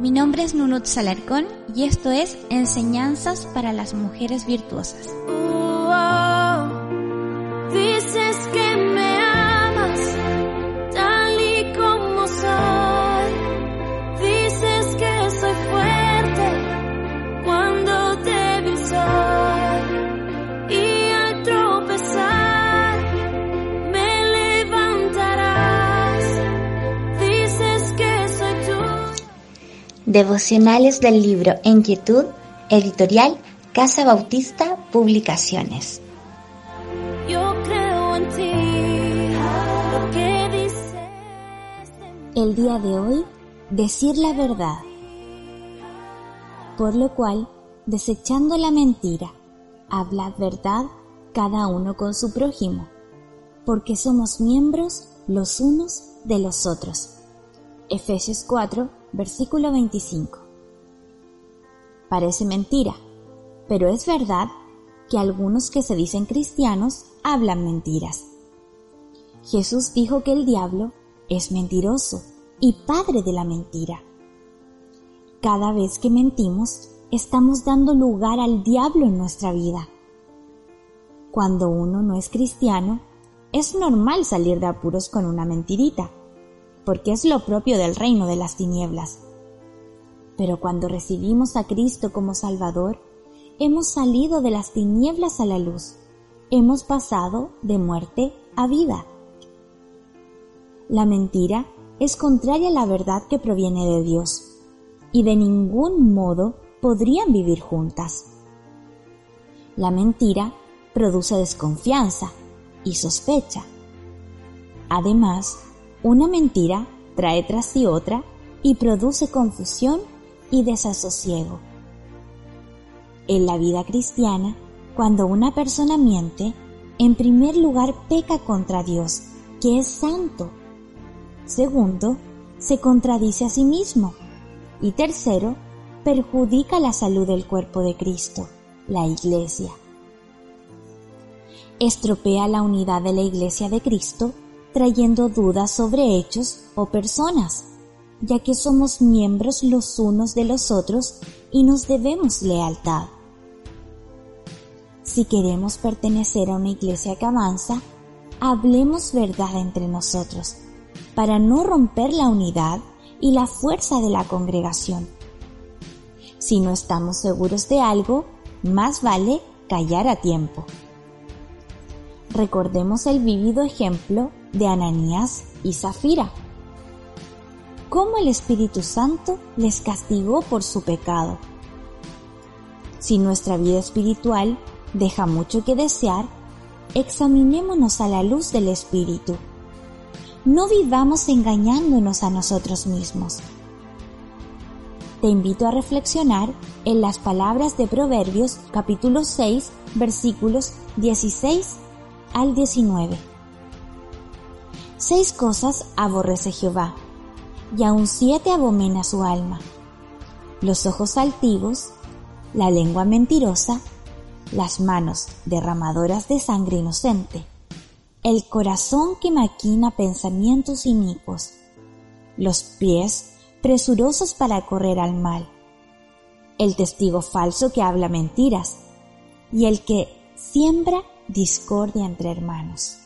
Mi nombre es Nunut Salarcón y esto es Enseñanzas para las Mujeres Virtuosas. Devocionales del libro En Quietud, editorial Casa Bautista Publicaciones. Yo creo en ti. Lo que dices de. El día de hoy, decir la verdad. Por lo cual, desechando la mentira, hablad verdad cada uno con su prójimo, porque somos miembros los unos de los otros. Efesios 4, versículo 25. Parece mentira, pero es verdad que algunos que se dicen cristianos hablan mentiras. Jesús dijo que el diablo es mentiroso y padre de la mentira. Cada vez que mentimos, estamos dando lugar al diablo en nuestra vida. Cuando uno no es cristiano, es normal salir de apuros con una mentirita, porque es lo propio del reino de las tinieblas. Pero cuando recibimos a Cristo como Salvador, hemos salido de las tinieblas a la luz, hemos pasado de muerte a vida. La mentira es contraria a la verdad que proviene de Dios y de ningún modo podrían vivir juntas. La mentira produce desconfianza y sospecha. Además, una mentira trae tras sí otra y produce confusión y desasosiego. En la vida cristiana, cuando una persona miente, en primer lugar peca contra Dios, que es santo. Segundo, se contradice a sí mismo. Y tercero, perjudica la salud del cuerpo de Cristo, la Iglesia. Estropea la unidad de la Iglesia de Cristo, trayendo dudas sobre hechos o personas, ya que somos miembros los unos de los otros y nos debemos lealtad. Si queremos pertenecer a una iglesia que avanza, hablemos verdad entre nosotros, para no romper la unidad y la fuerza de la congregación. Si no estamos seguros de algo, más vale callar a tiempo. Recordemos el vívido ejemplo de Ananías y Zafira. Cómo el Espíritu Santo les castigó por su pecado. Si nuestra vida espiritual deja mucho que desear, examinémonos a la luz del Espíritu. No vivamos engañándonos a nosotros mismos. Te invito a reflexionar en las palabras de Proverbios capítulo 6 versículos 16 al 19. Seis cosas aborrece Jehová, y aun siete abomena su alma. Los ojos altivos, la lengua mentirosa, las manos derramadoras de sangre inocente, el corazón que maquina pensamientos inicuos, los pies presurosos para correr al mal, el testigo falso que habla mentiras y el que siembra discordia entre hermanos.